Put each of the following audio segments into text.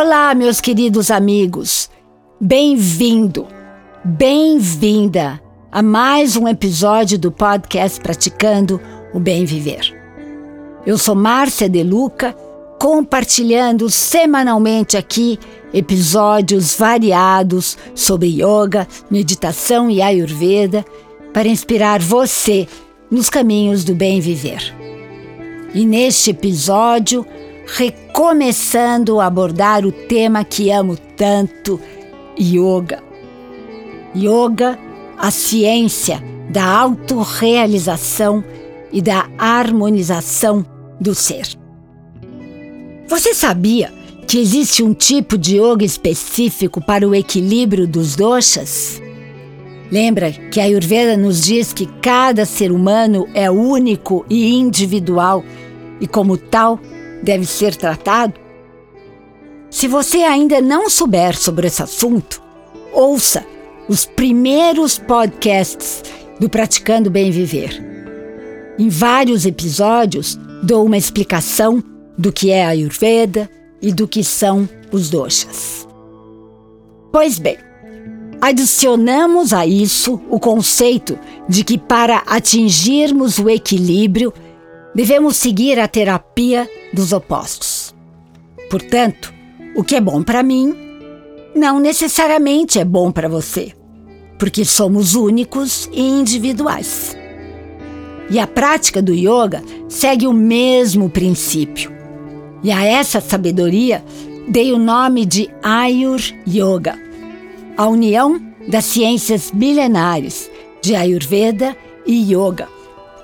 Olá, meus queridos amigos. Bem-vindo, bem-vinda a mais um episódio do podcast Praticando o Bem Viver. Eu sou Márcia De Luca, compartilhando semanalmente aqui episódios variados sobre yoga, meditação e ayurveda para inspirar você nos caminhos do bem viver. E neste episódio, recomeçando a abordar o tema que amo tanto, yoga. Yoga, a ciência da autorrealização e da harmonização do ser. Você sabia que existe um tipo de yoga específico para o equilíbrio dos doshas? Lembra que a Ayurveda nos diz que cada ser humano é único e individual e, como tal, deve ser tratado? Se você ainda não souber sobre esse assunto, ouça os primeiros podcasts do Praticando Bem Viver. Em vários episódios, dou uma explicação do que é a Ayurveda e do que são os doshas. Pois bem, adicionamos a isso o conceito de que para atingirmos o equilíbrio, devemos seguir a terapia dos opostos. Portanto, o que é bom para mim não necessariamente é bom para você, porque somos únicos e individuais. E a prática do yoga segue o mesmo princípio. E a essa sabedoria dei o nome de Ayur Yoga, a união das ciências milenares de Ayurveda e Yoga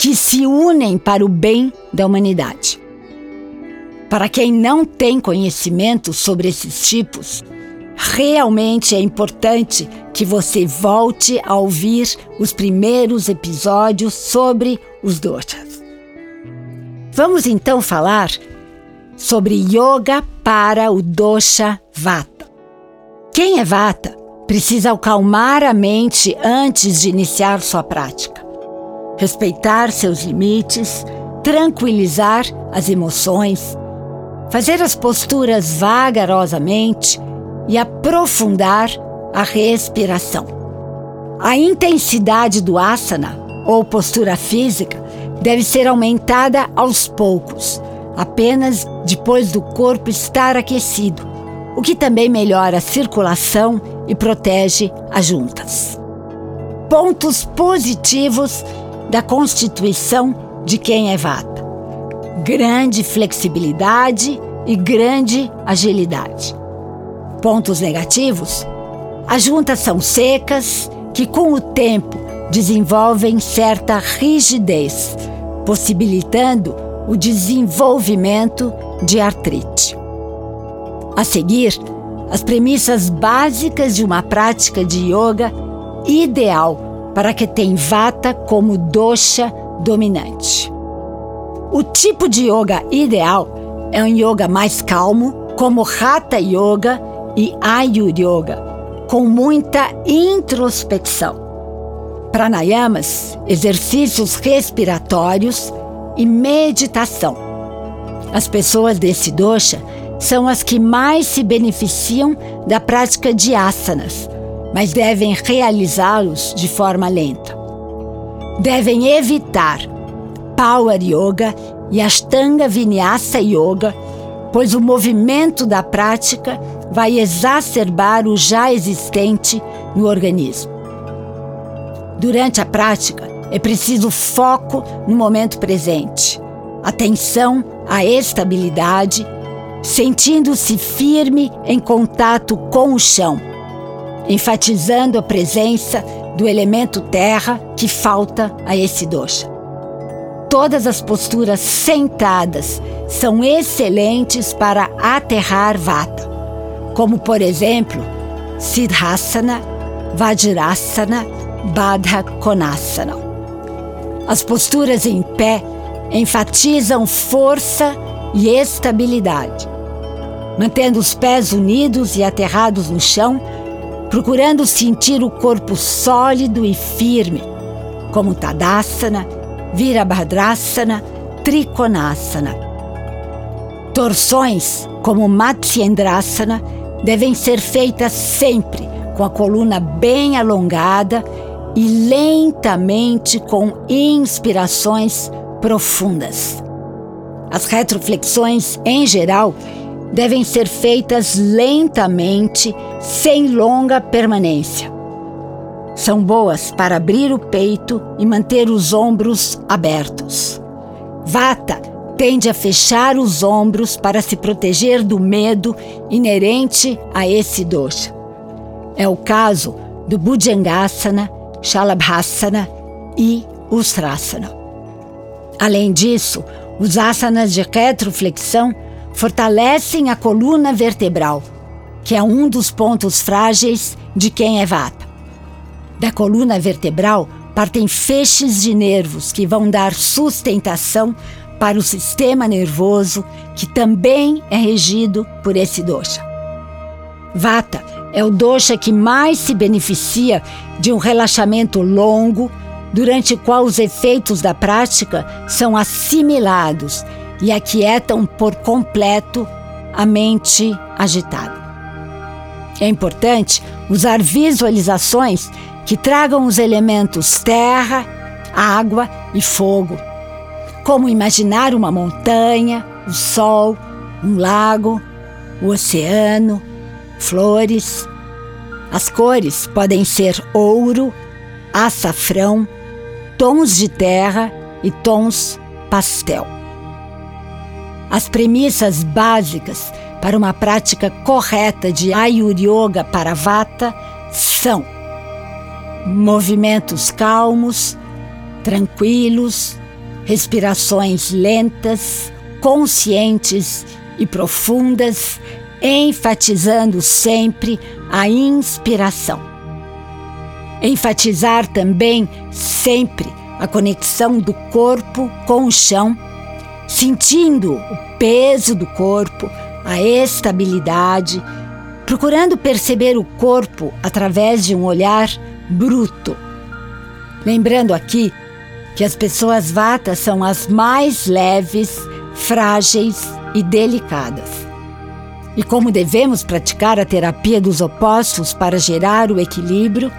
que se unem para o bem da humanidade. Para quem não tem conhecimento sobre esses tipos, realmente é importante que você volte a ouvir os primeiros episódios sobre os doshas. Vamos então falar sobre yoga para o dosha vata. Quem é vata precisa acalmar a mente antes de iniciar sua prática respeitar seus limites, tranquilizar as emoções, fazer as posturas vagarosamente e aprofundar a respiração. A intensidade do asana, ou postura física, deve ser aumentada aos poucos, apenas depois do corpo estar aquecido, o que também melhora a circulação e protege as juntas. Pontos positivos da constituição de quem é vata. Grande flexibilidade e grande agilidade. Pontos negativos: as juntas são secas, que com o tempo desenvolvem certa rigidez, possibilitando o desenvolvimento de artrite. A seguir, as premissas básicas de uma prática de yoga ideal para que tem Vata como dosha dominante. O tipo de yoga ideal é um yoga mais calmo, como Hatha Yoga e Ayur Yoga, com muita introspecção. Pranayamas, exercícios respiratórios e meditação. As pessoas desse dosha são as que mais se beneficiam da prática de asanas, mas devem realizá-los de forma lenta. Devem evitar Power Yoga e Ashtanga Vinyasa Yoga, pois o movimento da prática vai exacerbar o já existente no organismo. Durante a prática, é preciso foco no momento presente, atenção à estabilidade, sentindo-se firme em contato com o chão enfatizando a presença do elemento terra que falta a esse dosha. Todas as posturas sentadas são excelentes para aterrar vata, como por exemplo Siddhasana, Vajrasana, Baddha Konasana. As posturas em pé enfatizam força e estabilidade. Mantendo os pés unidos e aterrados no chão, procurando sentir o corpo sólido e firme, como Tadasana, Virabhadrasana, Trikonasana. Torções, como Matsyendrasana, devem ser feitas sempre com a coluna bem alongada e lentamente com inspirações profundas. As retroflexões, em geral, devem ser feitas lentamente, sem longa permanência. São boas para abrir o peito e manter os ombros abertos. Vata tende a fechar os ombros para se proteger do medo inerente a esse dosha. É o caso do Bhujangasana, Shalabhasana e Ustrasana. Além disso, os asanas de retroflexão fortalecem a coluna vertebral, que é um dos pontos frágeis de quem é vata. Da coluna vertebral partem feixes de nervos que vão dar sustentação para o sistema nervoso, que também é regido por esse dosha. Vata é o dosha que mais se beneficia de um relaxamento longo, durante o qual os efeitos da prática são assimilados e aquietam por completo a mente agitada. É importante usar visualizações que tragam os elementos terra, água e fogo, como imaginar uma montanha, o sol, um lago, o oceano, flores. As cores podem ser ouro, açafrão, tons de terra e tons pastel. As premissas básicas para uma prática correta de Ayur Yoga para Vata são movimentos calmos, tranquilos, respirações lentas, conscientes e profundas, enfatizando sempre a inspiração. Enfatizar também sempre a conexão do corpo com o chão sentindo o peso do corpo, a estabilidade, procurando perceber o corpo através de um olhar bruto. Lembrando aqui que as pessoas vatas são as mais leves, frágeis e delicadas. E como devemos praticar a terapia dos opostos para gerar o equilíbrio,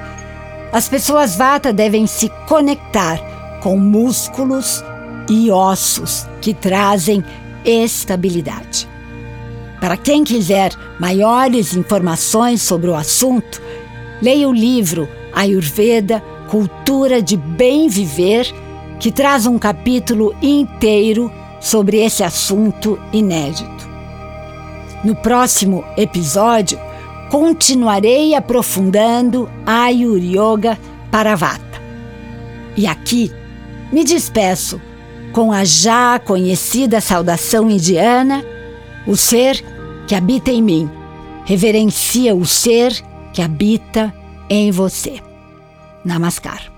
as pessoas vata devem se conectar com músculos e ossos que trazem estabilidade. Para quem quiser maiores informações sobre o assunto, leia o livro Ayurveda Cultura de Bem Viver, que traz um capítulo inteiro sobre esse assunto inédito. No próximo episódio, continuarei aprofundando Ayur Yoga para Vata. E aqui me despeço com a já conhecida saudação indiana: o ser que habita em mim reverencia o ser que habita em você. Namaskar.